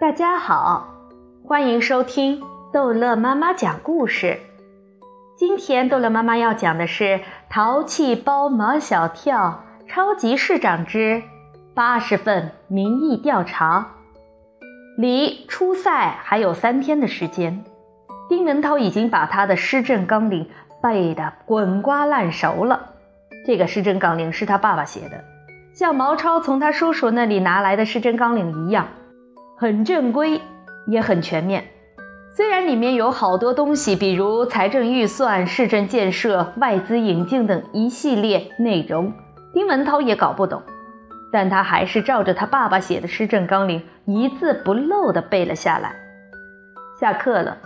大家好，欢迎收听逗乐妈妈讲故事。今天逗乐妈妈要讲的是《淘气包马小跳超级市长之八十份民意调查》。离初赛还有三天的时间，丁文涛已经把他的施政纲领背得滚瓜烂熟了。这个施政纲领是他爸爸写的，像毛超从他叔叔那里拿来的施政纲领一样。很正规，也很全面。虽然里面有好多东西，比如财政预算、市政建设、外资引进等一系列内容，丁文涛也搞不懂，但他还是照着他爸爸写的施政纲领一字不漏地背了下来。下课了，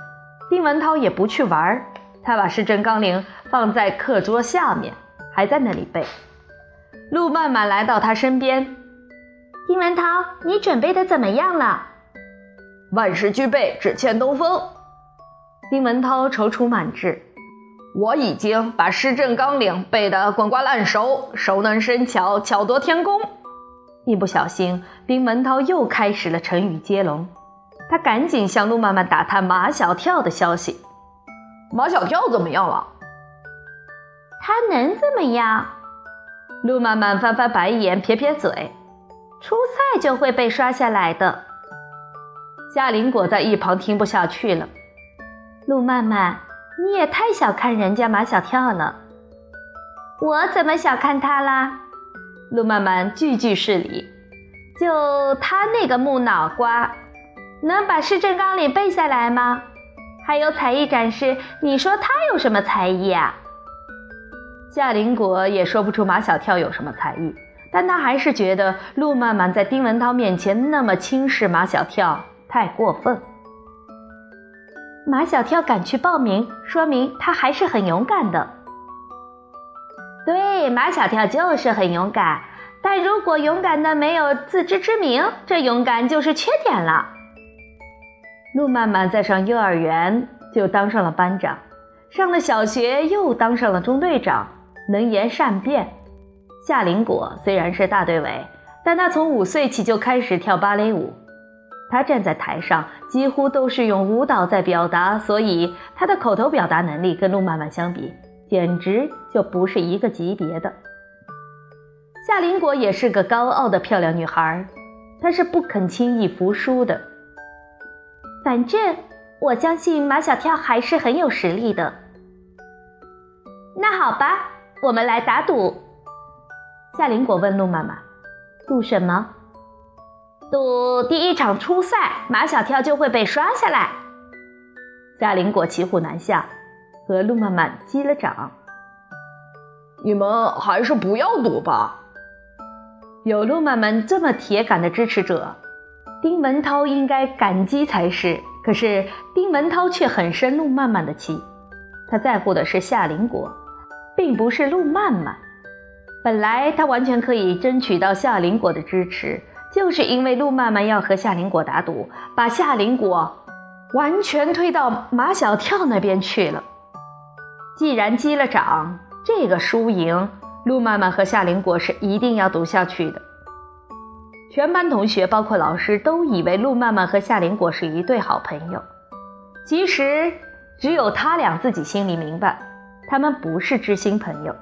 丁文涛也不去玩儿，他把施政纲领放在课桌下面，还在那里背。陆曼曼来到他身边。丁文涛，你准备的怎么样了？万事俱备，只欠东风。丁文涛踌躇满志。我已经把施政纲领背得滚瓜烂熟，熟能生巧，巧夺天工。一不小心，丁文涛又开始了成语接龙。他赶紧向陆曼曼打探马小跳的消息。马小跳怎么样了？他能怎么样？陆曼曼翻翻白眼，撇撇嘴。初赛就会被刷下来的。夏林果在一旁听不下去了。陆曼曼，你也太小看人家马小跳了。我怎么小看他啦？陆曼曼句句是理。就他那个木脑瓜，能把市政纲领背下来吗？还有才艺展示，你说他有什么才艺啊？夏林果也说不出马小跳有什么才艺。但他还是觉得陆曼曼在丁文涛面前那么轻视马小跳太过分。马小跳敢去报名，说明他还是很勇敢的。对，马小跳就是很勇敢，但如果勇敢的没有自知之明，这勇敢就是缺点了。陆曼曼在上幼儿园就当上了班长，上了小学又当上了中队长，能言善辩。夏林果虽然是大队委，但他从五岁起就开始跳芭蕾舞。他站在台上，几乎都是用舞蹈在表达，所以他的口头表达能力跟陆曼曼相比，简直就不是一个级别的。夏林果也是个高傲的漂亮女孩，她是不肯轻易服输的。反正我相信马小跳还是很有实力的。那好吧，我们来打赌。夏林果问陆曼曼：“赌什么？赌第一场初赛，马小跳就会被刷下来。”夏林果骑虎难下，和陆曼曼击了掌。你们还是不要赌吧。有陆曼曼这么铁杆的支持者，丁文涛应该感激才是。可是丁文涛却很生陆曼曼的气，他在乎的是夏林果，并不是陆曼曼。本来他完全可以争取到夏林果的支持，就是因为陆曼曼要和夏林果打赌，把夏林果完全推到马小跳那边去了。既然击了掌，这个输赢，陆曼曼和夏林果是一定要赌下去的。全班同学，包括老师，都以为陆曼曼和夏林果是一对好朋友。其实，只有他俩自己心里明白，他们不是知心朋友。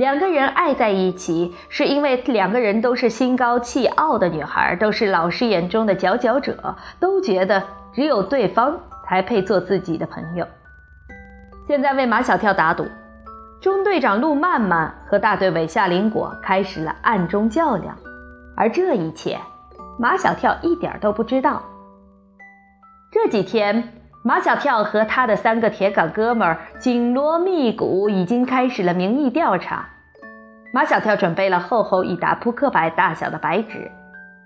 两个人爱在一起，是因为两个人都是心高气傲的女孩，都是老师眼中的佼佼者，都觉得只有对方才配做自己的朋友。现在为马小跳打赌，中队长陆曼曼和大队委夏林果开始了暗中较量，而这一切，马小跳一点都不知道。这几天。马小跳和他的三个铁杆哥们儿紧锣密鼓，已经开始了民意调查。马小跳准备了厚厚一沓扑克牌大小的白纸，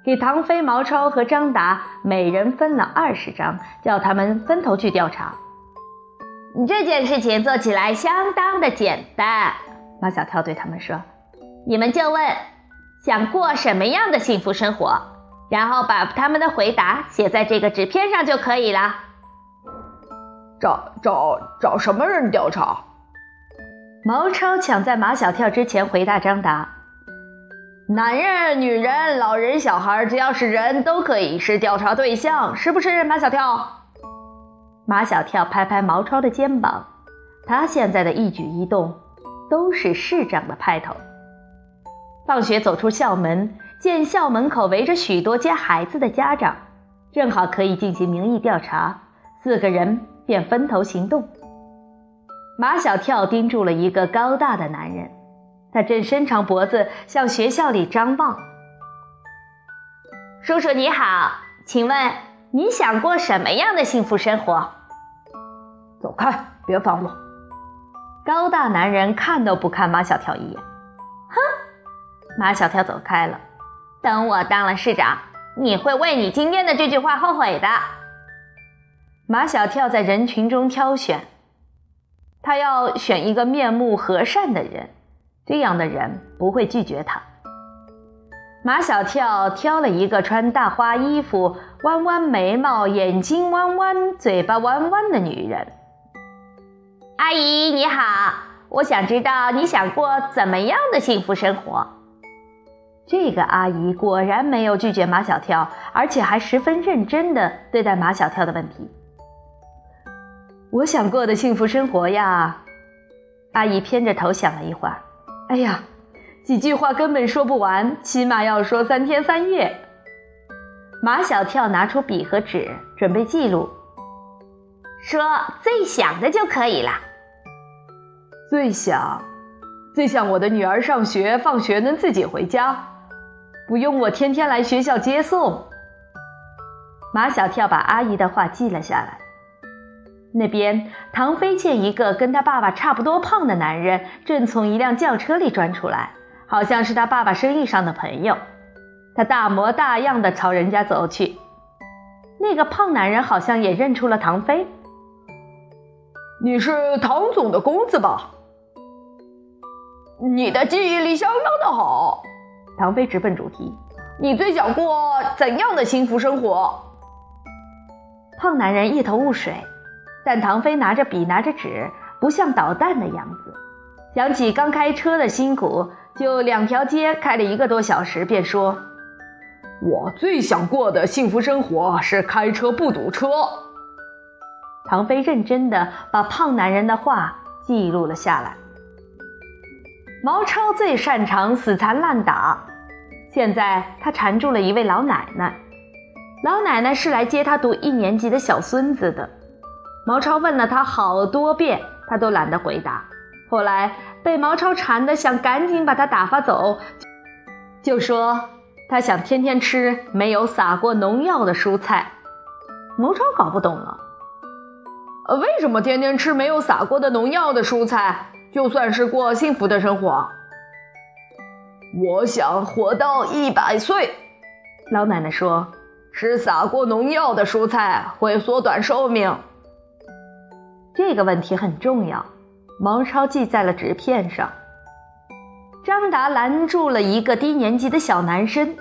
给唐飞、毛超和张达每人分了二十张，叫他们分头去调查。这件事情做起来相当的简单，马小跳对他们说：“你们就问想过什么样的幸福生活，然后把他们的回答写在这个纸片上就可以了。”找找找什么人调查？毛超抢在马小跳之前回答张达：“男人、女人、老人、小孩，只要是人都可以是调查对象，是不是？马小跳。马小跳拍拍毛超的肩膀，他现在的一举一动都是市长的派头。放学走出校门，见校门口围着许多接孩子的家长，正好可以进行民意调查，四个人便分头行动。马小跳盯住了一个高大的男人。他正伸长脖子向学校里张望。叔叔你好，请问你想过什么样的幸福生活？走开，别烦我！高大男人看都不看马小跳一眼。哼！马小跳走开了。等我当了市长，你会为你今天的这句话后悔的。马小跳在人群中挑选，他要选一个面目和善的人。这样的人不会拒绝他。马小跳挑了一个穿大花衣服、弯弯眉毛、眼睛弯弯、嘴巴弯弯的女人。阿姨你好，我想知道你想过怎么样的幸福生活。这个阿姨果然没有拒绝马小跳，而且还十分认真地对待马小跳的问题。我想过的幸福生活呀，阿姨偏着头想了一会儿。哎呀，几句话根本说不完，起码要说三天三夜。马小跳拿出笔和纸，准备记录。说最想的就可以了。最想，最想我的女儿上学放学能自己回家，不用我天天来学校接送。马小跳把阿姨的话记了下来。那边，唐飞见一个跟他爸爸差不多胖的男人正从一辆轿车里钻出来，好像是他爸爸生意上的朋友。他大模大样的朝人家走去。那个胖男人好像也认出了唐飞。你是唐总的公子吧？你的记忆力相当的好。唐飞直奔主题：“你最想过怎样的幸福生活？”胖男人一头雾水。但唐飞拿着笔，拿着纸，不像捣蛋的样子。想起刚开车的辛苦，就两条街开了一个多小时，便说：“我最想过的幸福生活是开车不堵车。”唐飞认真的把胖男人的话记录了下来。毛超最擅长死缠烂打，现在他缠住了一位老奶奶。老奶奶是来接他读一年级的小孙子的。毛超问了他好多遍，他都懒得回答。后来被毛超缠得想赶紧把他打发走，就说他想天天吃没有撒过农药的蔬菜。毛超搞不懂了，呃，为什么天天吃没有撒过的农药的蔬菜，就算是过幸福的生活？我想活到一百岁。老奶奶说：“吃撒过农药的蔬菜会缩短寿命。”这个问题很重要，毛超记在了纸片上。张达拦住了一个低年级的小男生，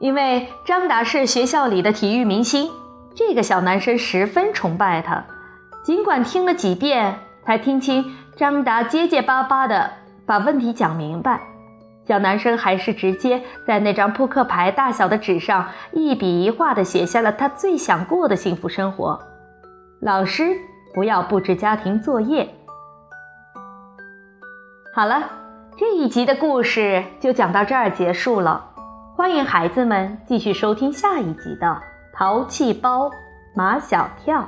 因为张达是学校里的体育明星，这个小男生十分崇拜他。尽管听了几遍才听清张达结结巴巴的把问题讲明白，小男生还是直接在那张扑克牌大小的纸上一笔一画的写下了他最想过的幸福生活。老师。不要布置家庭作业。好了，这一集的故事就讲到这儿结束了。欢迎孩子们继续收听下一集的《淘气包马小跳》。